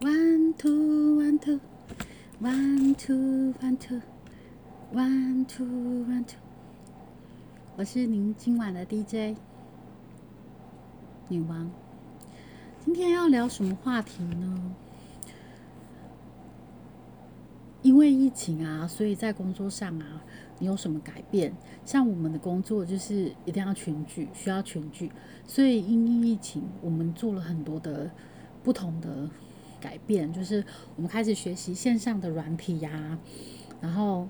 One two one two one two one two one two one two，我是您今晚的 DJ 女王。今天要聊什么话题呢？因为疫情啊，所以在工作上啊，你有什么改变？像我们的工作就是一定要群聚，需要群聚，所以因疫情，我们做了很多的不同的改变，就是我们开始学习线上的软体呀，然后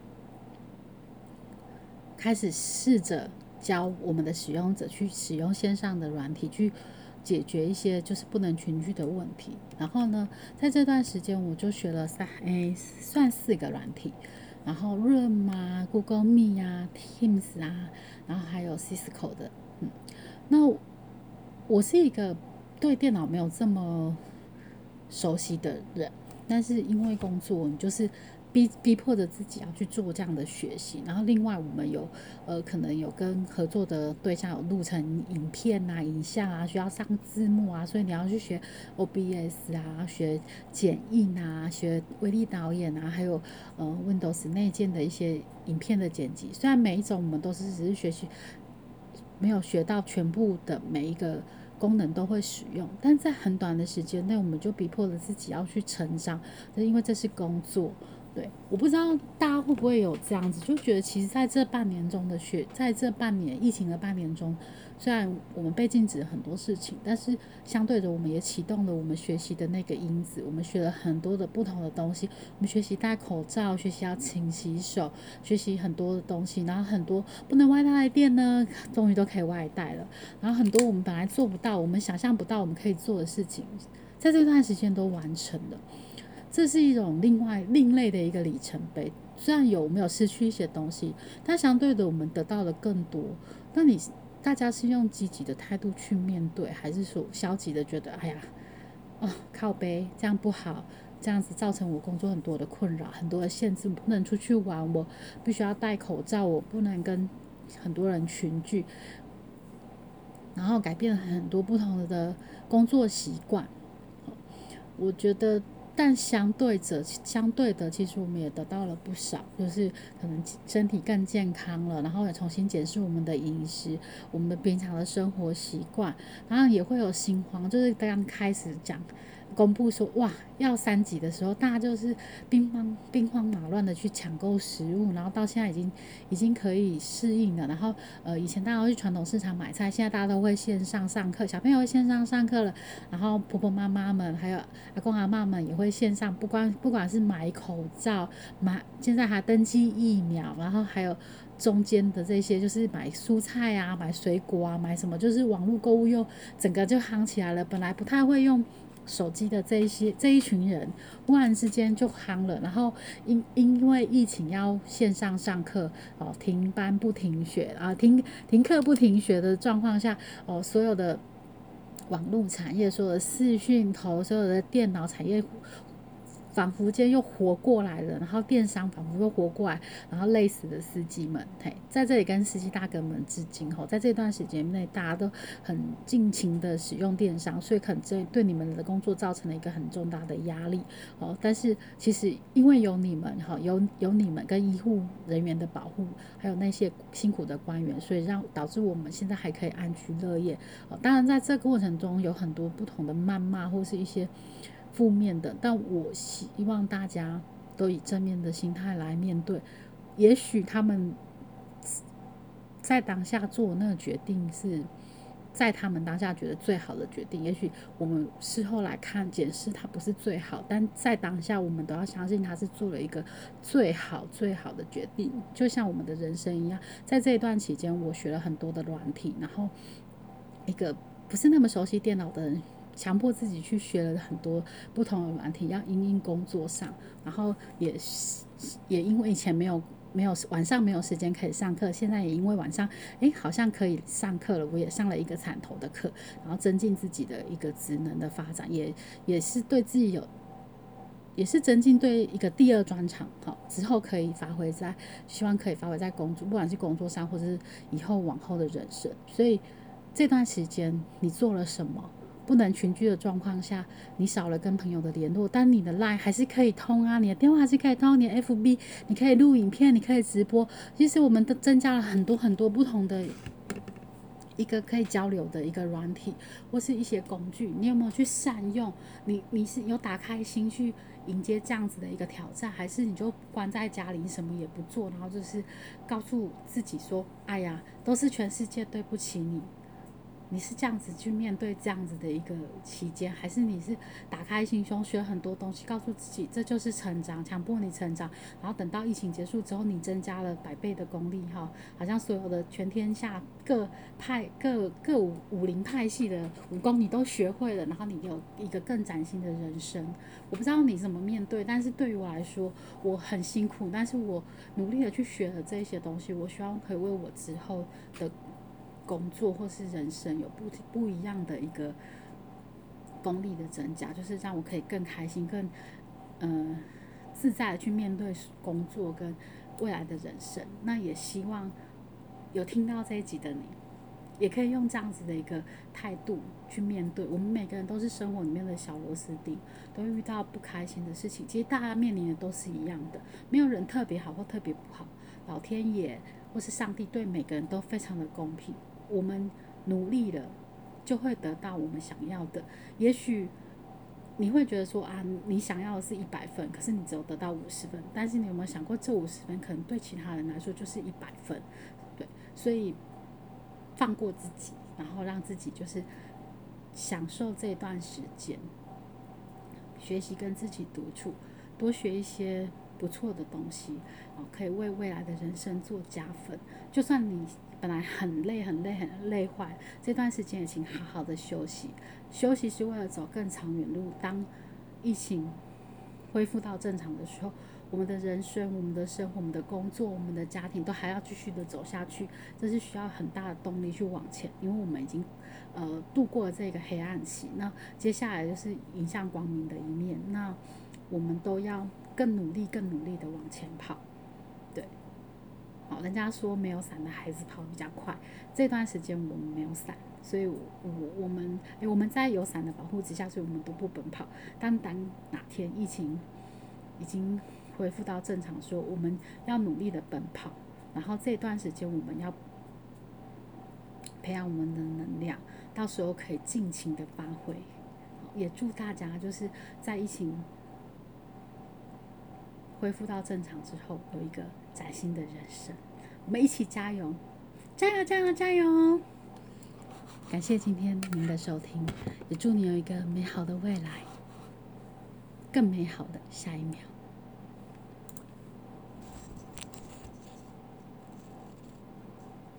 开始试着教我们的使用者去使用线上的软体去。解决一些就是不能群聚的问题。然后呢，在这段时间我就学了三诶，算四个软体，然后 Room 啊、Google Meet 啊、Teams 啊，然后还有 Cisco 的。嗯，那我是一个对电脑没有这么熟悉的人，但是因为工作，你就是。逼逼迫着自己要去做这样的学习，然后另外我们有呃可能有跟合作的对象有录成影片啊、影像啊，需要上字幕啊，所以你要去学 OBS 啊、学剪映啊、学微力导演啊，还有呃 Windows 内建的一些影片的剪辑。虽然每一种我们都是只是学习，没有学到全部的每一个功能都会使用，但在很短的时间内，我们就逼迫了自己要去成长，因为这是工作。对，我不知道大家会不会有这样子，就觉得其实在这半年中的学，在这半年疫情的半年中，虽然我们被禁止很多事情，但是相对着，我们也启动了我们学习的那个因子，我们学了很多的不同的东西。我们学习戴口罩，学习要勤洗手，学习很多的东西，然后很多不能外带的店呢，终于都可以外带了。然后很多我们本来做不到，我们想象不到我们可以做的事情，在这段时间都完成了。这是一种另外另类的一个里程碑，虽然有没有失去一些东西，但相对的我们得到了更多。那你大家是用积极的态度去面对，还是说消极的觉得哎呀，哦靠背这样不好，这样子造成我工作很多的困扰，很多的限制，不能出去玩，我必须要戴口罩，我不能跟很多人群聚，然后改变了很多不同的工作习惯。我觉得。但相对着，相对的，其实我们也得到了不少，就是可能身体更健康了，然后也重新检视我们的饮食，我们的平常的生活习惯，然后也会有心慌，就是刚刚开始讲。公布说哇要三级的时候，大家就是兵荒兵荒马乱的去抢购食物，然后到现在已经已经可以适应了。然后呃以前大家会去传统市场买菜，现在大家都会线上上课，小朋友会线上上课了。然后婆婆妈妈们还有阿公阿妈们也会线上，不管不管是买口罩买，现在还登记疫苗，然后还有中间的这些就是买蔬菜啊、买水果啊、买什么，就是网络购物又整个就夯起来了。本来不太会用。手机的这一些这一群人，忽然之间就夯了，然后因因为疫情要线上上课，哦，停班不停学啊，停停课不停学的状况下，哦，所有的网络产业，所有的视讯头，所有的电脑产业。仿佛间又活过来了，然后电商仿佛又活过来，然后累死的司机们，嘿，在这里跟司机大哥们致敬吼，在这段时间内，大家都很尽情的使用电商，所以可能这对你们的工作造成了一个很重大的压力哦。但是其实因为有你们哈，有有你们跟医护人员的保护，还有那些辛苦的官员，所以让导致我们现在还可以安居乐业哦。当然在这个过程中有很多不同的谩骂或是一些。负面的，但我希望大家都以正面的心态来面对。也许他们在当下做那个决定是在他们当下觉得最好的决定。也许我们事后来看检视，它不是最好，但在当下我们都要相信他是做了一个最好最好的决定。就像我们的人生一样，在这一段期间，我学了很多的软体，然后一个不是那么熟悉电脑的人。强迫自己去学了很多不同的软体，要因应工作上，然后也也因为以前没有没有晚上没有时间可以上课，现在也因为晚上哎好像可以上课了，我也上了一个产头的课，然后增进自己的一个职能的发展，也也是对自己有也是增进对一个第二专长，好之后可以发挥在希望可以发挥在工作，不管是工作上或者是以后往后的人生，所以这段时间你做了什么？不能群聚的状况下，你少了跟朋友的联络，但你的 LINE 还是可以通啊，你的电话还是可以通，你的 FB 你可以录影片，你可以直播。其实我们都增加了很多很多不同的。一个可以交流的一个软体，或是一些工具，你有没有去善用？你你是有打开心去迎接这样子的一个挑战，还是你就关在家里什么也不做，然后就是告诉自己说：“哎呀，都是全世界对不起你。”你是这样子去面对这样子的一个期间，还是你是打开心胸学很多东西，告诉自己这就是成长，强迫你成长，然后等到疫情结束之后，你增加了百倍的功力哈，好像所有的全天下各派各各武武林派系的武功你都学会了，然后你有一个更崭新的人生。我不知道你怎么面对，但是对于我来说，我很辛苦，但是我努力的去学了这些东西，我希望可以为我之后的。工作或是人生有不不一样的一个功力的增加，就是让我可以更开心、更呃自在的去面对工作跟未来的人生。那也希望有听到这一集的你，也可以用这样子的一个态度去面对。我们每个人都是生活里面的小螺丝钉，都遇到不开心的事情。其实大家面临的都是一样的，没有人特别好或特别不好。老天爷或是上帝对每个人都非常的公平。我们努力了，就会得到我们想要的。也许你会觉得说啊，你想要的是一百分，可是你只有得到五十分。但是你有没有想过，这五十分可能对其他人来说就是一百分？对，所以放过自己，然后让自己就是享受这段时间，学习跟自己独处，多学一些不错的东西，哦，可以为未来的人生做加分。就算你。本来很累、很累、很累坏，这段时间也请好好的休息。休息是为了走更长远路。当疫情恢复到正常的时候，我们的人生、我们的生活、我们的工作、我们的家庭都还要继续的走下去。这是需要很大的动力去往前，因为我们已经呃度过了这个黑暗期。那接下来就是迎向光明的一面。那我们都要更努力、更努力的往前跑。对好，人家说没有伞的孩子跑比较快。这段时间我们没有伞，所以我我们诶，我们在有伞的保护之下，所以我们都不奔跑。但当哪天疫情已经恢复到正常，说我们要努力的奔跑。然后这段时间我们要培养我们的能量，到时候可以尽情的发挥。也祝大家就是在疫情恢复到正常之后，有一个。崭新的人生，我们一起加油，加油，加油，加油！感谢今天您的收听，也祝你有一个美好的未来，更美好的下一秒。